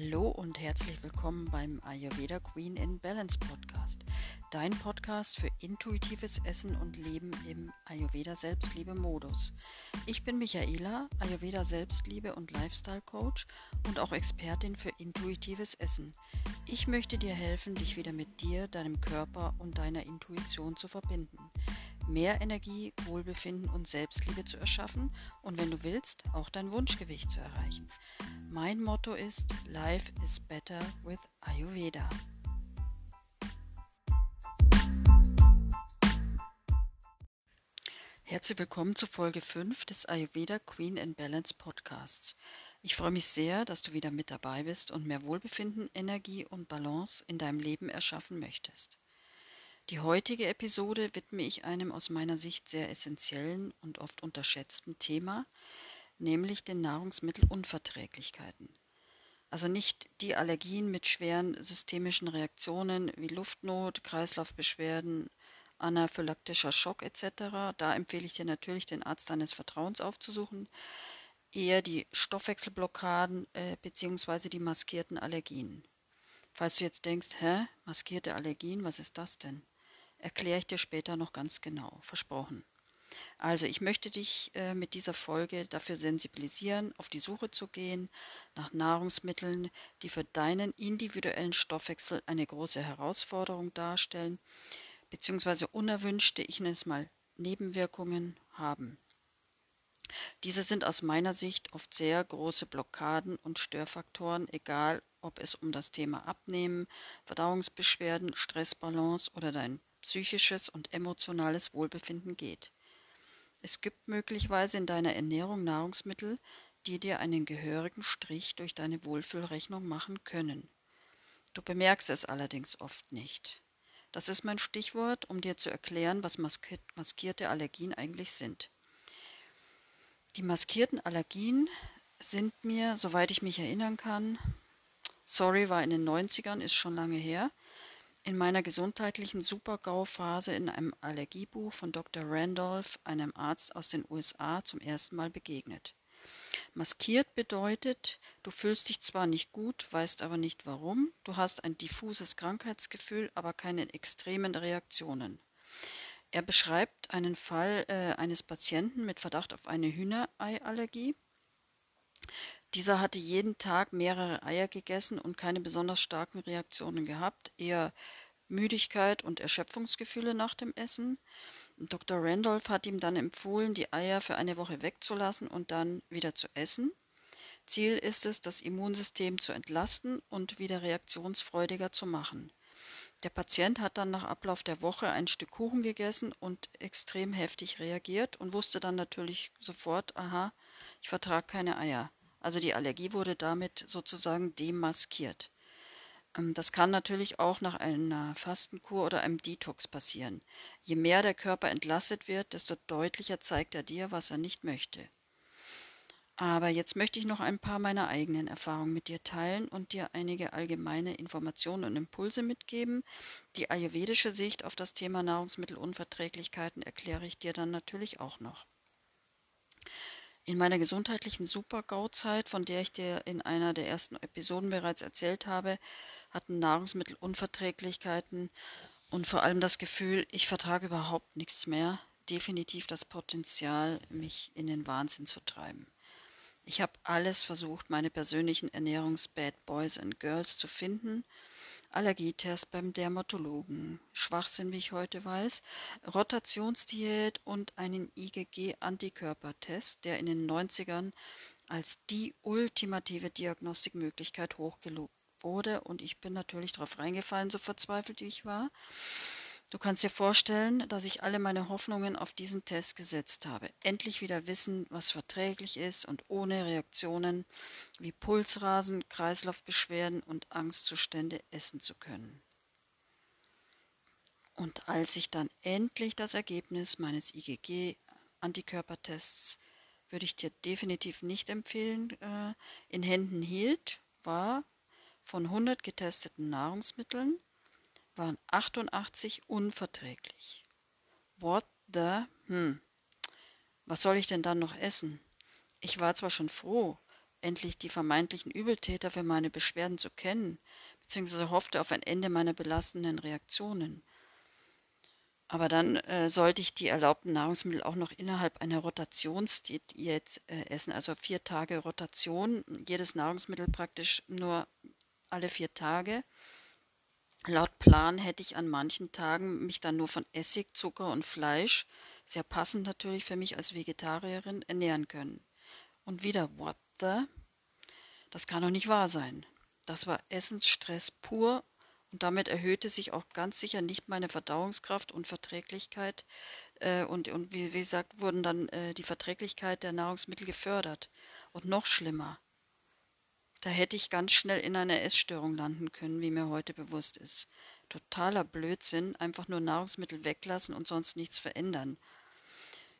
Hallo und herzlich willkommen beim Ayurveda Queen in Balance Podcast. Dein Podcast für intuitives Essen und Leben im Ayurveda Selbstliebe Modus. Ich bin Michaela, Ayurveda Selbstliebe und Lifestyle Coach und auch Expertin für intuitives Essen. Ich möchte dir helfen, dich wieder mit dir, deinem Körper und deiner Intuition zu verbinden mehr Energie, Wohlbefinden und Selbstliebe zu erschaffen und wenn du willst, auch dein Wunschgewicht zu erreichen. Mein Motto ist Life is better with Ayurveda. Herzlich willkommen zu Folge 5 des Ayurveda Queen and Balance Podcasts. Ich freue mich sehr, dass du wieder mit dabei bist und mehr Wohlbefinden, Energie und Balance in deinem Leben erschaffen möchtest. Die heutige Episode widme ich einem aus meiner Sicht sehr essentiellen und oft unterschätzten Thema, nämlich den Nahrungsmittelunverträglichkeiten. Also nicht die Allergien mit schweren systemischen Reaktionen wie Luftnot, Kreislaufbeschwerden, anaphylaktischer Schock etc. Da empfehle ich dir natürlich, den Arzt deines Vertrauens aufzusuchen. Eher die Stoffwechselblockaden äh, bzw. die maskierten Allergien. Falls du jetzt denkst, hä, maskierte Allergien, was ist das denn? Erkläre ich dir später noch ganz genau, versprochen. Also ich möchte dich äh, mit dieser Folge dafür sensibilisieren, auf die Suche zu gehen nach Nahrungsmitteln, die für deinen individuellen Stoffwechsel eine große Herausforderung darstellen, beziehungsweise unerwünschte, ich nenne es mal Nebenwirkungen haben. Diese sind aus meiner Sicht oft sehr große Blockaden und Störfaktoren, egal ob es um das Thema Abnehmen, Verdauungsbeschwerden, Stressbalance oder dein psychisches und emotionales Wohlbefinden geht. Es gibt möglicherweise in deiner Ernährung Nahrungsmittel, die dir einen gehörigen Strich durch deine Wohlfühlrechnung machen können. Du bemerkst es allerdings oft nicht. Das ist mein Stichwort, um dir zu erklären, was maskierte Allergien eigentlich sind. Die maskierten Allergien sind mir, soweit ich mich erinnern kann, sorry, war in den 90ern, ist schon lange her, in meiner gesundheitlichen Super-GAU-Phase in einem Allergiebuch von Dr. Randolph, einem Arzt aus den USA, zum ersten Mal begegnet. Maskiert bedeutet, du fühlst dich zwar nicht gut, weißt aber nicht warum, du hast ein diffuses Krankheitsgefühl, aber keine extremen Reaktionen. Er beschreibt einen Fall äh, eines Patienten mit Verdacht auf eine Hühnereiallergie. Dieser hatte jeden Tag mehrere Eier gegessen und keine besonders starken Reaktionen gehabt, eher Müdigkeit und Erschöpfungsgefühle nach dem Essen. Dr. Randolph hat ihm dann empfohlen, die Eier für eine Woche wegzulassen und dann wieder zu essen. Ziel ist es, das Immunsystem zu entlasten und wieder reaktionsfreudiger zu machen. Der Patient hat dann nach Ablauf der Woche ein Stück Kuchen gegessen und extrem heftig reagiert und wusste dann natürlich sofort, aha, ich vertrage keine Eier. Also die Allergie wurde damit sozusagen demaskiert. Ähm, das kann natürlich auch nach einer Fastenkur oder einem Detox passieren. Je mehr der Körper entlastet wird, desto deutlicher zeigt er dir, was er nicht möchte. Aber jetzt möchte ich noch ein paar meiner eigenen Erfahrungen mit dir teilen und dir einige allgemeine Informationen und Impulse mitgeben. Die ayurvedische Sicht auf das Thema Nahrungsmittelunverträglichkeiten erkläre ich dir dann natürlich auch noch. In meiner gesundheitlichen Super-GAU-Zeit, von der ich dir in einer der ersten Episoden bereits erzählt habe, hatten Nahrungsmittelunverträglichkeiten und vor allem das Gefühl, ich vertrage überhaupt nichts mehr, definitiv das Potenzial, mich in den Wahnsinn zu treiben. Ich habe alles versucht, meine persönlichen Ernährungs-Bad Boys and Girls zu finden Allergietest beim Dermatologen, Schwachsinn, wie ich heute weiß, Rotationsdiät und einen IgG-Antikörpertest, der in den 90ern als die ultimative Diagnostikmöglichkeit hochgelobt wurde. Und ich bin natürlich darauf reingefallen, so verzweifelt wie ich war. Du kannst dir vorstellen, dass ich alle meine Hoffnungen auf diesen Test gesetzt habe. Endlich wieder wissen, was verträglich ist und ohne Reaktionen wie Pulsrasen, Kreislaufbeschwerden und Angstzustände essen zu können. Und als ich dann endlich das Ergebnis meines IgG-Antikörpertests, würde ich dir definitiv nicht empfehlen, äh, in Händen hielt, war von 100 getesteten Nahrungsmitteln waren 88 unverträglich. What the? Hm. Was soll ich denn dann noch essen? Ich war zwar schon froh, endlich die vermeintlichen Übeltäter für meine Beschwerden zu kennen, beziehungsweise hoffte auf ein Ende meiner belastenden Reaktionen. Aber dann äh, sollte ich die erlaubten Nahrungsmittel auch noch innerhalb einer Rotationsdiät äh, essen, also vier Tage Rotation, jedes Nahrungsmittel praktisch nur alle vier Tage. Laut Plan hätte ich an manchen Tagen mich dann nur von Essig, Zucker und Fleisch, sehr passend natürlich für mich als Vegetarierin, ernähren können. Und wieder, what the? Das kann doch nicht wahr sein. Das war Essensstress pur und damit erhöhte sich auch ganz sicher nicht meine Verdauungskraft und Verträglichkeit. Äh, und und wie, wie gesagt, wurden dann äh, die Verträglichkeit der Nahrungsmittel gefördert. Und noch schlimmer. Da hätte ich ganz schnell in einer Essstörung landen können, wie mir heute bewusst ist. Totaler Blödsinn, einfach nur Nahrungsmittel weglassen und sonst nichts verändern.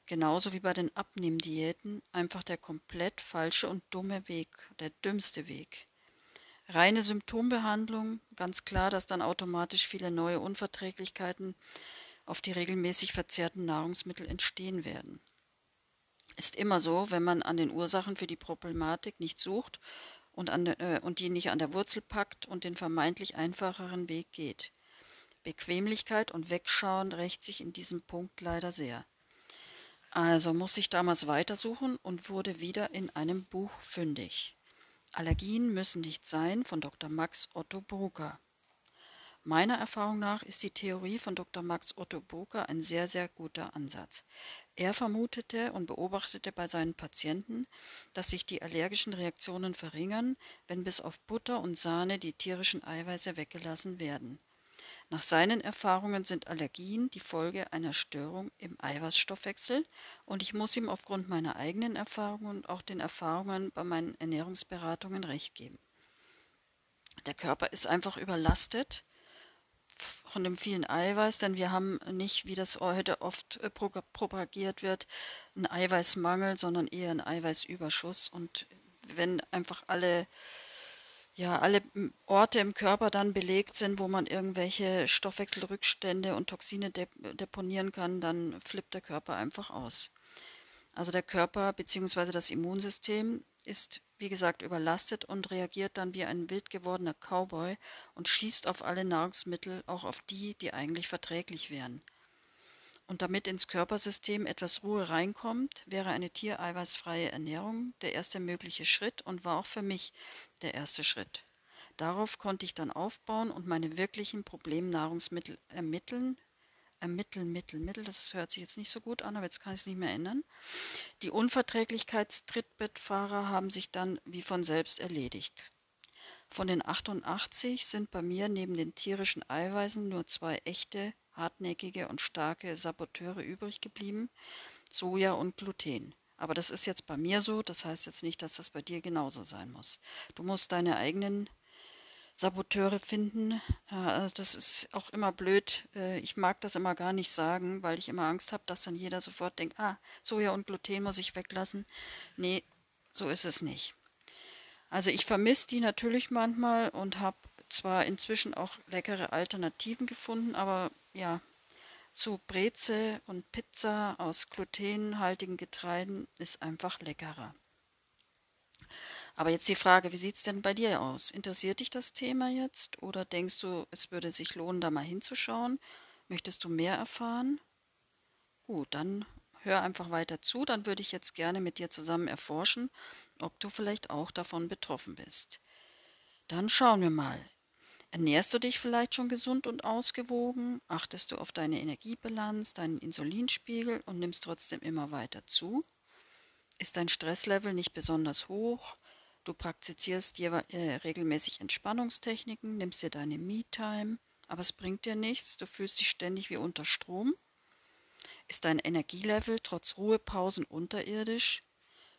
Genauso wie bei den Abnehmdiäten, einfach der komplett falsche und dumme Weg, der dümmste Weg. Reine Symptombehandlung, ganz klar, dass dann automatisch viele neue Unverträglichkeiten auf die regelmäßig verzehrten Nahrungsmittel entstehen werden. Ist immer so, wenn man an den Ursachen für die Problematik nicht sucht und, an, äh, und die nicht an der Wurzel packt und den vermeintlich einfacheren Weg geht. Bequemlichkeit und Wegschauen rächt sich in diesem Punkt leider sehr. Also muss ich damals weitersuchen und wurde wieder in einem Buch fündig. Allergien müssen nicht sein von Dr. Max Otto Brucker. Meiner Erfahrung nach ist die Theorie von Dr. Max Otto Brucker ein sehr, sehr guter Ansatz. Er vermutete und beobachtete bei seinen Patienten, dass sich die allergischen Reaktionen verringern, wenn bis auf Butter und Sahne die tierischen Eiweiße weggelassen werden. Nach seinen Erfahrungen sind Allergien die Folge einer Störung im Eiweißstoffwechsel und ich muss ihm aufgrund meiner eigenen Erfahrungen und auch den Erfahrungen bei meinen Ernährungsberatungen recht geben. Der Körper ist einfach überlastet von dem vielen Eiweiß, denn wir haben nicht, wie das heute oft äh, propagiert wird, einen Eiweißmangel, sondern eher einen Eiweißüberschuss. Und wenn einfach alle, ja, alle Orte im Körper dann belegt sind, wo man irgendwelche Stoffwechselrückstände und Toxine deponieren kann, dann flippt der Körper einfach aus. Also der Körper bzw. das Immunsystem ist, wie gesagt, überlastet und reagiert dann wie ein wild gewordener Cowboy und schießt auf alle Nahrungsmittel, auch auf die, die eigentlich verträglich wären. Und damit ins Körpersystem etwas Ruhe reinkommt, wäre eine tiereiweißfreie Ernährung der erste mögliche Schritt und war auch für mich der erste Schritt. Darauf konnte ich dann aufbauen und meine wirklichen Problemnahrungsmittel ermitteln, ermitteln, Mittel, Mittel, das hört sich jetzt nicht so gut an, aber jetzt kann ich es nicht mehr ändern. Die Unverträglichkeitstrittbettfahrer haben sich dann wie von selbst erledigt. Von den 88 sind bei mir neben den tierischen Eiweißen nur zwei echte, hartnäckige und starke Saboteure übrig geblieben, Soja und Gluten. Aber das ist jetzt bei mir so, das heißt jetzt nicht, dass das bei dir genauso sein muss. Du musst deine eigenen Saboteure finden. Also das ist auch immer blöd. Äh, ich mag das immer gar nicht sagen, weil ich immer Angst habe, dass dann jeder sofort denkt, ah, Soja und Gluten muss ich weglassen. Nee, so ist es nicht. Also ich vermisse die natürlich manchmal und habe zwar inzwischen auch leckere Alternativen gefunden, aber ja, zu Breze und Pizza aus glutenhaltigen Getreiden ist einfach leckerer. Aber jetzt die Frage, wie sieht es denn bei dir aus? Interessiert dich das Thema jetzt oder denkst du, es würde sich lohnen, da mal hinzuschauen? Möchtest du mehr erfahren? Gut, dann hör einfach weiter zu, dann würde ich jetzt gerne mit dir zusammen erforschen, ob du vielleicht auch davon betroffen bist. Dann schauen wir mal. Ernährst du dich vielleicht schon gesund und ausgewogen? Achtest du auf deine Energiebilanz, deinen Insulinspiegel und nimmst trotzdem immer weiter zu? Ist dein Stresslevel nicht besonders hoch? Du praktizierst äh, regelmäßig Entspannungstechniken, nimmst dir deine Me-Time, aber es bringt dir nichts, du fühlst dich ständig wie unter Strom. Ist dein Energielevel trotz Ruhepausen unterirdisch?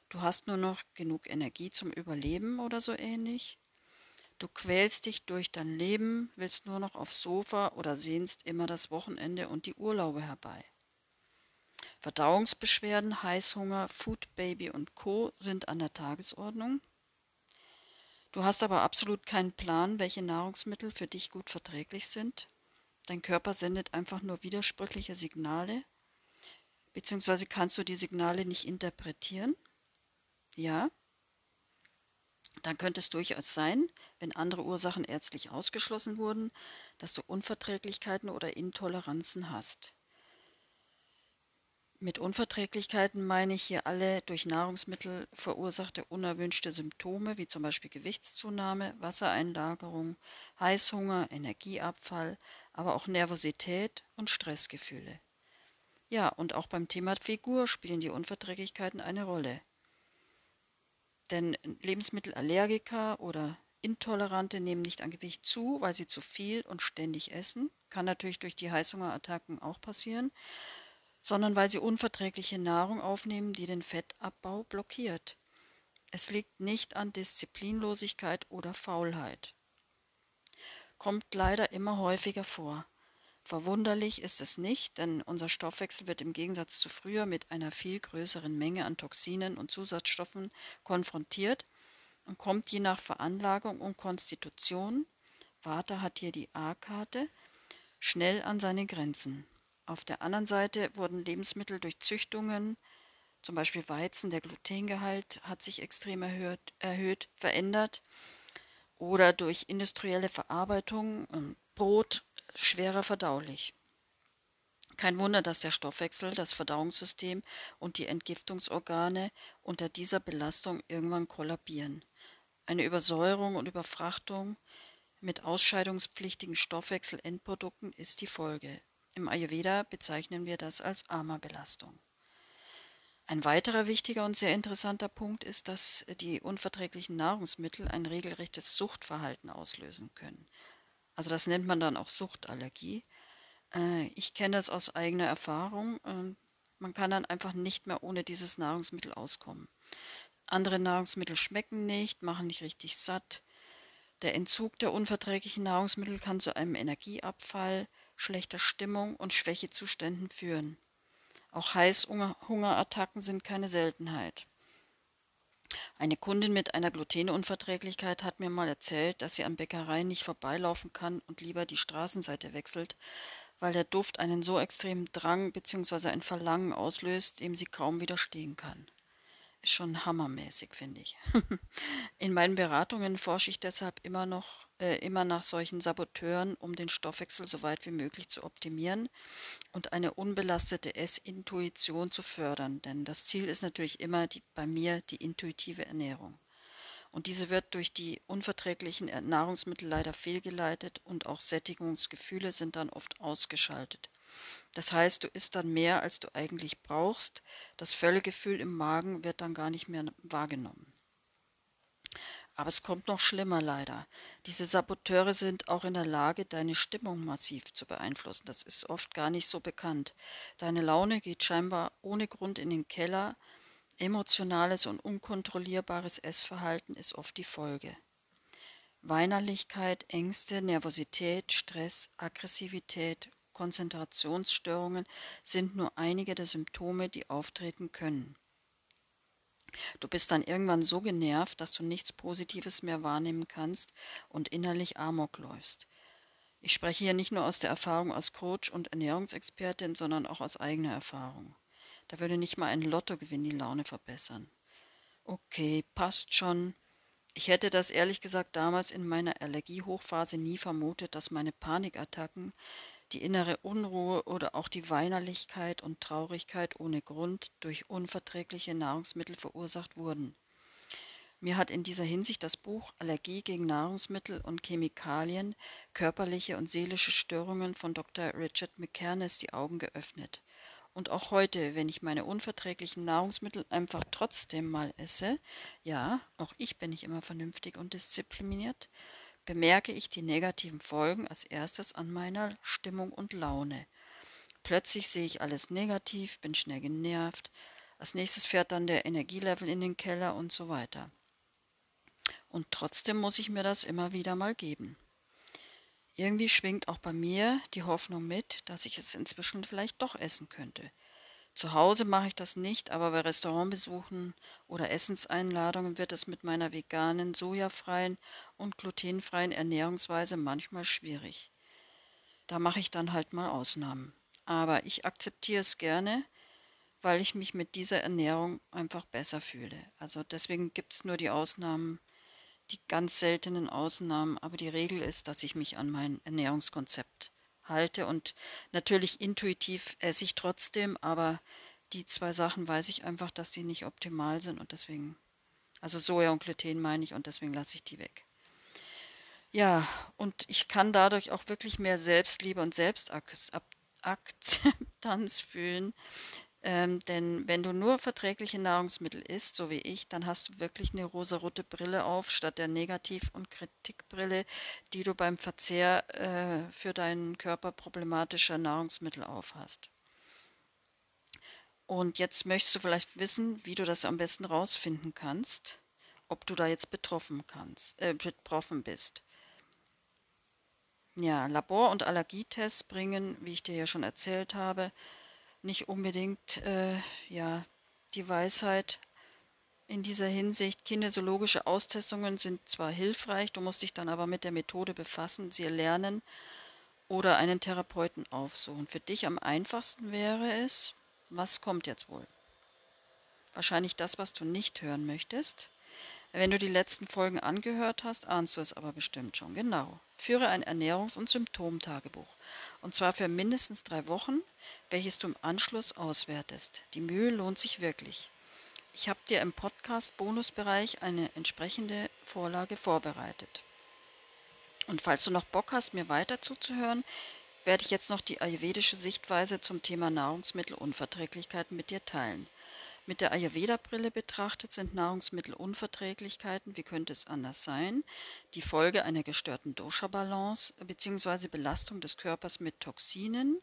Du hast nur noch genug Energie zum Überleben oder so ähnlich? Du quälst dich durch dein Leben, willst nur noch aufs Sofa oder sehnst immer das Wochenende und die Urlaube herbei. Verdauungsbeschwerden, Heißhunger, Food Baby und Co. sind an der Tagesordnung. Du hast aber absolut keinen Plan, welche Nahrungsmittel für dich gut verträglich sind. Dein Körper sendet einfach nur widersprüchliche Signale, beziehungsweise kannst du die Signale nicht interpretieren. Ja? dann könnte es durchaus sein, wenn andere Ursachen ärztlich ausgeschlossen wurden, dass du Unverträglichkeiten oder Intoleranzen hast. Mit Unverträglichkeiten meine ich hier alle durch Nahrungsmittel verursachte unerwünschte Symptome, wie zum Beispiel Gewichtszunahme, Wassereinlagerung, Heißhunger, Energieabfall, aber auch Nervosität und Stressgefühle. Ja, und auch beim Thema Figur spielen die Unverträglichkeiten eine Rolle. Denn Lebensmittelallergiker oder Intolerante nehmen nicht an Gewicht zu, weil sie zu viel und ständig essen. Kann natürlich durch die Heißhungerattacken auch passieren sondern weil sie unverträgliche Nahrung aufnehmen, die den Fettabbau blockiert. Es liegt nicht an Disziplinlosigkeit oder Faulheit. Kommt leider immer häufiger vor. Verwunderlich ist es nicht, denn unser Stoffwechsel wird im Gegensatz zu früher mit einer viel größeren Menge an Toxinen und Zusatzstoffen konfrontiert und kommt je nach Veranlagung und Konstitution, Vata hat hier die A-Karte, schnell an seine Grenzen. Auf der anderen Seite wurden Lebensmittel durch Züchtungen, zum Beispiel Weizen, der Glutengehalt hat sich extrem erhöht, erhöht verändert, oder durch industrielle Verarbeitung, ähm, Brot schwerer verdaulich. Kein Wunder, dass der Stoffwechsel, das Verdauungssystem und die Entgiftungsorgane unter dieser Belastung irgendwann kollabieren. Eine Übersäuerung und Überfrachtung mit ausscheidungspflichtigen Stoffwechselendprodukten ist die Folge. Im Ayurveda bezeichnen wir das als Ama-Belastung. Ein weiterer wichtiger und sehr interessanter Punkt ist, dass die unverträglichen Nahrungsmittel ein regelrechtes Suchtverhalten auslösen können. Also das nennt man dann auch Suchtallergie. Äh, ich kenne das aus eigener Erfahrung. Man kann dann einfach nicht mehr ohne dieses Nahrungsmittel auskommen. Andere Nahrungsmittel schmecken nicht, machen nicht richtig satt. Der Entzug der unverträglichen Nahrungsmittel kann zu einem Energieabfall, schlechter Stimmung und Schwächezuständen führen. Auch Heißhungerattacken sind keine Seltenheit. Eine Kundin mit einer Glutenunverträglichkeit hat mir mal erzählt, dass sie an Bäckereien nicht vorbeilaufen kann und lieber die Straßenseite wechselt, weil der Duft einen so extremen Drang bzw. ein Verlangen auslöst, dem sie kaum widerstehen kann. Ist schon hammermäßig, finde ich. In meinen Beratungen forsche ich deshalb immer noch äh, immer nach solchen Saboteuren, um den Stoffwechsel so weit wie möglich zu optimieren und eine unbelastete Essintuition zu fördern. Denn das Ziel ist natürlich immer die, bei mir die intuitive Ernährung. Und diese wird durch die unverträglichen Nahrungsmittel leider fehlgeleitet und auch Sättigungsgefühle sind dann oft ausgeschaltet. Das heißt, du isst dann mehr, als du eigentlich brauchst. Das Völlegefühl im Magen wird dann gar nicht mehr wahrgenommen. Aber es kommt noch schlimmer leider. Diese Saboteure sind auch in der Lage, deine Stimmung massiv zu beeinflussen. Das ist oft gar nicht so bekannt. Deine Laune geht scheinbar ohne Grund in den Keller. Emotionales und unkontrollierbares Essverhalten ist oft die Folge. Weinerlichkeit, Ängste, Nervosität, Stress, Aggressivität, Konzentrationsstörungen sind nur einige der Symptome, die auftreten können. Du bist dann irgendwann so genervt, dass du nichts Positives mehr wahrnehmen kannst und innerlich Amok läufst. Ich spreche hier nicht nur aus der Erfahrung als Coach und Ernährungsexpertin, sondern auch aus eigener Erfahrung. Da würde nicht mal ein Lottogewinn die Laune verbessern. Okay, passt schon. Ich hätte das ehrlich gesagt damals in meiner Allergiehochphase nie vermutet, dass meine Panikattacken die innere Unruhe oder auch die Weinerlichkeit und Traurigkeit ohne Grund durch unverträgliche Nahrungsmittel verursacht wurden. Mir hat in dieser Hinsicht das Buch Allergie gegen Nahrungsmittel und Chemikalien, körperliche und seelische Störungen von Dr. Richard McCarnes die Augen geöffnet. Und auch heute, wenn ich meine unverträglichen Nahrungsmittel einfach trotzdem mal esse, ja, auch ich bin nicht immer vernünftig und diszipliniert, bemerke ich die negativen Folgen als erstes an meiner Stimmung und Laune. Plötzlich sehe ich alles negativ, bin schnell genervt, als nächstes fährt dann der Energielevel in den Keller und so weiter. Und trotzdem muss ich mir das immer wieder mal geben. Irgendwie schwingt auch bei mir die Hoffnung mit, dass ich es inzwischen vielleicht doch essen könnte. Zu Hause mache ich das nicht, aber bei Restaurantbesuchen oder Essenseinladungen wird es mit meiner veganen, sojafreien und glutenfreien Ernährungsweise manchmal schwierig. Da mache ich dann halt mal Ausnahmen. Aber ich akzeptiere es gerne, weil ich mich mit dieser Ernährung einfach besser fühle. Also deswegen gibt es nur die Ausnahmen, die ganz seltenen Ausnahmen, aber die Regel ist, dass ich mich an mein Ernährungskonzept halte und natürlich intuitiv esse ich trotzdem, aber die zwei Sachen weiß ich einfach, dass die nicht optimal sind und deswegen, also Soja und Gluten meine ich und deswegen lasse ich die weg. Ja, und ich kann dadurch auch wirklich mehr Selbstliebe und Selbstakzeptanz fühlen. Ähm, denn wenn du nur verträgliche Nahrungsmittel isst, so wie ich, dann hast du wirklich eine rosarote Brille auf, statt der Negativ- und Kritikbrille, die du beim Verzehr äh, für deinen Körper problematischer Nahrungsmittel aufhast. Und jetzt möchtest du vielleicht wissen, wie du das am besten rausfinden kannst, ob du da jetzt betroffen, kannst, äh, betroffen bist. Ja, Labor- und Allergietests bringen, wie ich dir ja schon erzählt habe, nicht unbedingt äh, ja, die Weisheit in dieser Hinsicht. Kinesiologische Austestungen sind zwar hilfreich, du musst dich dann aber mit der Methode befassen, sie lernen oder einen Therapeuten aufsuchen. Für dich am einfachsten wäre es, was kommt jetzt wohl? Wahrscheinlich das, was du nicht hören möchtest. Wenn du die letzten Folgen angehört hast, ahnst du es aber bestimmt schon. Genau. Führe ein Ernährungs- und Symptomtagebuch. Und zwar für mindestens drei Wochen, welches du im Anschluss auswertest. Die Mühe lohnt sich wirklich. Ich habe dir im Podcast-Bonusbereich eine entsprechende Vorlage vorbereitet. Und falls du noch Bock hast, mir weiter zuzuhören, werde ich jetzt noch die ayurvedische Sichtweise zum Thema Nahrungsmittelunverträglichkeit mit dir teilen. Mit der Ayurveda-Brille betrachtet sind Nahrungsmittelunverträglichkeiten, wie könnte es anders sein, die Folge einer gestörten Dosha-Balance bzw. Belastung des Körpers mit Toxinen,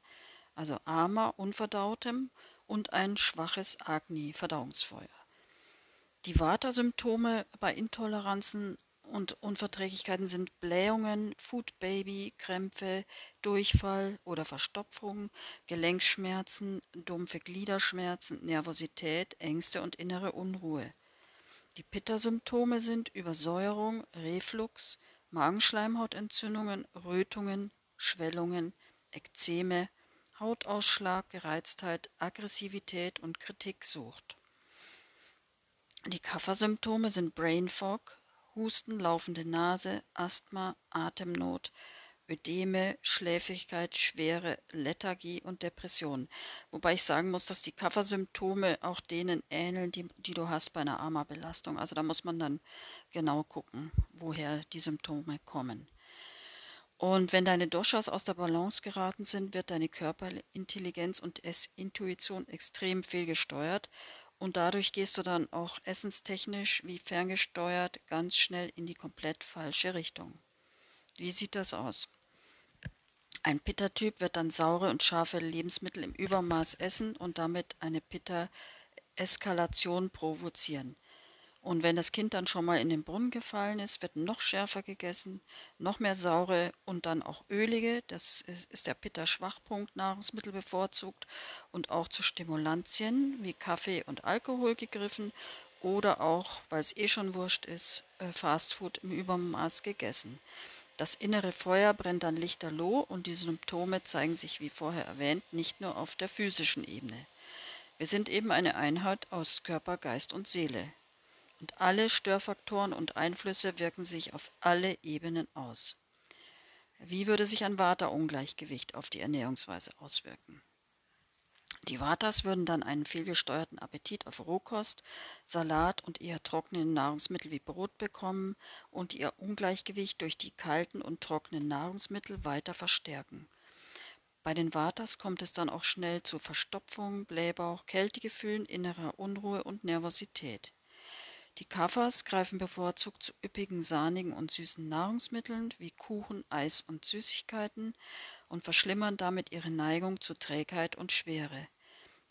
also Ama, Unverdautem, und ein schwaches Agni, Verdauungsfeuer. Die Vata-Symptome bei Intoleranzen und Unverträglichkeiten sind Blähungen, Foodbaby, Krämpfe, Durchfall oder Verstopfung, Gelenkschmerzen, dumpfe Gliederschmerzen, Nervosität, Ängste und innere Unruhe. Die Pitta-Symptome sind Übersäuerung, Reflux, Magenschleimhautentzündungen, Rötungen, Schwellungen, Ekzeme, Hautausschlag, Gereiztheit, Aggressivität und Kritiksucht. Die Kapha-Symptome sind Brain Fog, Husten, laufende Nase, Asthma, Atemnot, Ödeme, Schläfrigkeit, Schwere, Lethargie und Depression. Wobei ich sagen muss, dass die Kaffersymptome auch denen ähneln, die, die du hast bei einer AMA-Belastung. Also da muss man dann genau gucken, woher die Symptome kommen. Und wenn deine Doshas aus der Balance geraten sind, wird deine Körperintelligenz und Intuition extrem fehlgesteuert und dadurch gehst du dann auch essenstechnisch wie ferngesteuert ganz schnell in die komplett falsche Richtung. Wie sieht das aus? Ein Pitta-Typ wird dann saure und scharfe Lebensmittel im Übermaß essen und damit eine Pitta-Eskalation provozieren. Und wenn das Kind dann schon mal in den Brunnen gefallen ist, wird noch schärfer gegessen, noch mehr saure und dann auch ölige. Das ist, ist der Pitta-Schwachpunkt, Nahrungsmittel bevorzugt und auch zu Stimulantien wie Kaffee und Alkohol gegriffen oder auch, weil es eh schon wurscht ist, äh, Fastfood im Übermaß gegessen. Das innere Feuer brennt dann lichterloh und die Symptome zeigen sich, wie vorher erwähnt, nicht nur auf der physischen Ebene. Wir sind eben eine Einheit aus Körper, Geist und Seele. Und alle Störfaktoren und Einflüsse wirken sich auf alle Ebenen aus. Wie würde sich ein Vata-Ungleichgewicht auf die Ernährungsweise auswirken? Die Vatas würden dann einen fehlgesteuerten Appetit auf Rohkost, Salat und eher trockene Nahrungsmittel wie Brot bekommen und ihr Ungleichgewicht durch die kalten und trockenen Nahrungsmittel weiter verstärken. Bei den Vatas kommt es dann auch schnell zu Verstopfung, Blähbauch, Kältegefühlen, innerer Unruhe und Nervosität. Die Kaffers greifen bevorzugt zu üppigen, sahnigen und süßen Nahrungsmitteln wie Kuchen, Eis und Süßigkeiten und verschlimmern damit ihre Neigung zu Trägheit und Schwere.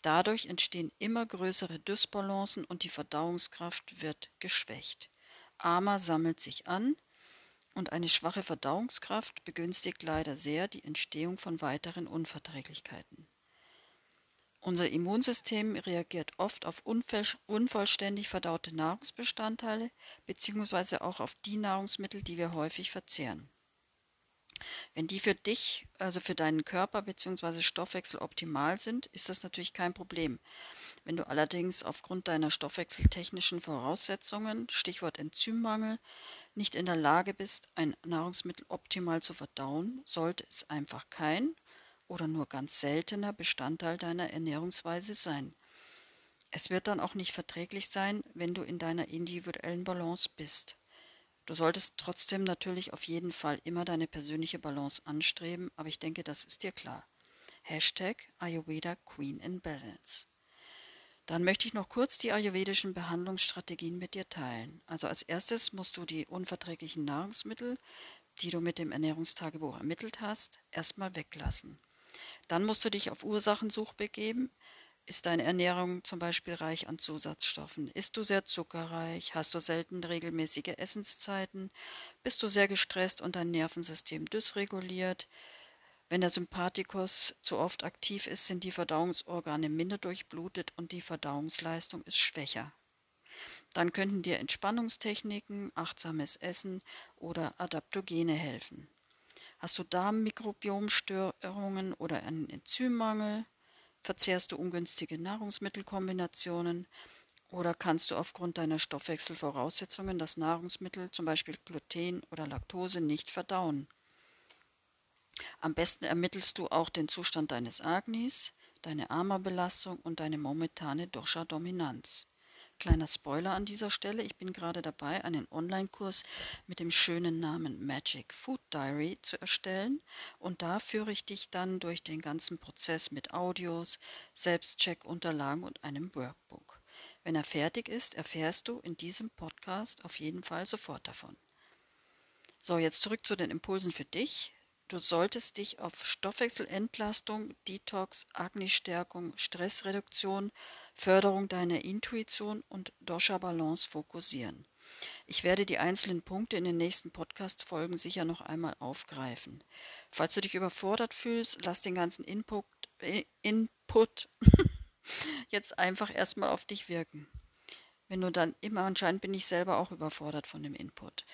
Dadurch entstehen immer größere Dysbalancen und die Verdauungskraft wird geschwächt. Ama sammelt sich an und eine schwache Verdauungskraft begünstigt leider sehr die Entstehung von weiteren Unverträglichkeiten. Unser Immunsystem reagiert oft auf unvollständig verdaute Nahrungsbestandteile bzw. auch auf die Nahrungsmittel, die wir häufig verzehren. Wenn die für dich, also für deinen Körper bzw. Stoffwechsel optimal sind, ist das natürlich kein Problem. Wenn du allerdings aufgrund deiner stoffwechseltechnischen Voraussetzungen, Stichwort Enzymmangel, nicht in der Lage bist, ein Nahrungsmittel optimal zu verdauen, sollte es einfach kein oder nur ganz seltener Bestandteil deiner Ernährungsweise sein. Es wird dann auch nicht verträglich sein, wenn du in deiner individuellen Balance bist. Du solltest trotzdem natürlich auf jeden Fall immer deine persönliche Balance anstreben, aber ich denke, das ist dir klar. Hashtag Ayurveda Queen in Balance. Dann möchte ich noch kurz die ayurvedischen Behandlungsstrategien mit dir teilen. Also als erstes musst du die unverträglichen Nahrungsmittel, die du mit dem Ernährungstagebuch ermittelt hast, erstmal weglassen. Dann musst du dich auf Ursachensuch begeben, ist deine Ernährung zum Beispiel reich an Zusatzstoffen? Isst du sehr zuckerreich? Hast du selten regelmäßige Essenszeiten? Bist du sehr gestresst und dein Nervensystem dysreguliert? Wenn der Sympathikus zu oft aktiv ist, sind die Verdauungsorgane minder durchblutet und die Verdauungsleistung ist schwächer. Dann könnten dir Entspannungstechniken, achtsames Essen oder Adaptogene helfen. Hast du Darmmikrobiomstörungen oder einen Enzymmangel? Verzehrst du ungünstige Nahrungsmittelkombinationen oder kannst du aufgrund deiner Stoffwechselvoraussetzungen das Nahrungsmittel, zum Beispiel Gluten oder Laktose, nicht verdauen? Am besten ermittelst du auch den Zustand deines Agnis, deine Ama-Belastung und deine momentane Dosha-Dominanz. Kleiner Spoiler an dieser Stelle, ich bin gerade dabei, einen Online-Kurs mit dem schönen Namen Magic Food Diary zu erstellen und da führe ich dich dann durch den ganzen Prozess mit Audios, Selbstcheck-Unterlagen und einem Workbook. Wenn er fertig ist, erfährst du in diesem Podcast auf jeden Fall sofort davon. So, jetzt zurück zu den Impulsen für dich. Du solltest dich auf Stoffwechselentlastung, Detox, Agni-Stärkung, Stressreduktion, Förderung deiner Intuition und Dosha-Balance fokussieren. Ich werde die einzelnen Punkte in den nächsten Podcast-Folgen sicher noch einmal aufgreifen. Falls du dich überfordert fühlst, lass den ganzen Input, Input jetzt einfach erstmal auf dich wirken. Wenn du dann immer, anscheinend bin ich selber auch überfordert von dem Input.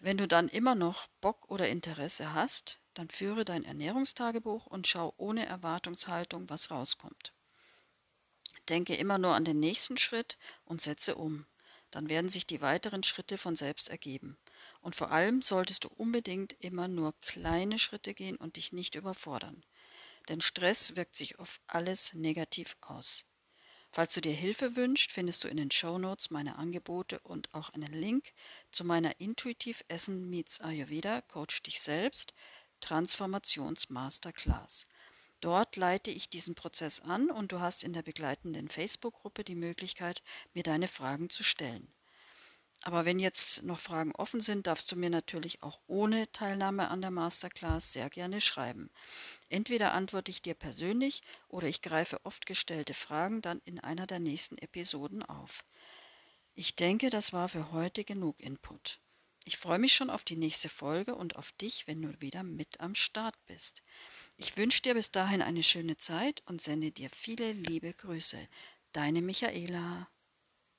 Wenn du dann immer noch Bock oder Interesse hast, dann führe dein Ernährungstagebuch und schau ohne Erwartungshaltung, was rauskommt. Denke immer nur an den nächsten Schritt und setze um. Dann werden sich die weiteren Schritte von selbst ergeben. Und vor allem solltest du unbedingt immer nur kleine Schritte gehen und dich nicht überfordern. Denn Stress wirkt sich auf alles negativ aus. Falls du dir Hilfe wünschst, findest du in den Show Notes meine Angebote und auch einen Link zu meiner Intuitiv Essen meets Ayurveda Coach dich selbst Transformations Masterclass. Dort leite ich diesen Prozess an und du hast in der begleitenden Facebook-Gruppe die Möglichkeit, mir deine Fragen zu stellen. Aber wenn jetzt noch Fragen offen sind, darfst du mir natürlich auch ohne Teilnahme an der Masterclass sehr gerne schreiben. Entweder antworte ich dir persönlich oder ich greife oft gestellte Fragen dann in einer der nächsten Episoden auf. Ich denke, das war für heute genug Input. Ich freue mich schon auf die nächste Folge und auf dich, wenn du wieder mit am Start bist. Ich wünsche dir bis dahin eine schöne Zeit und sende dir viele liebe Grüße. Deine Michaela.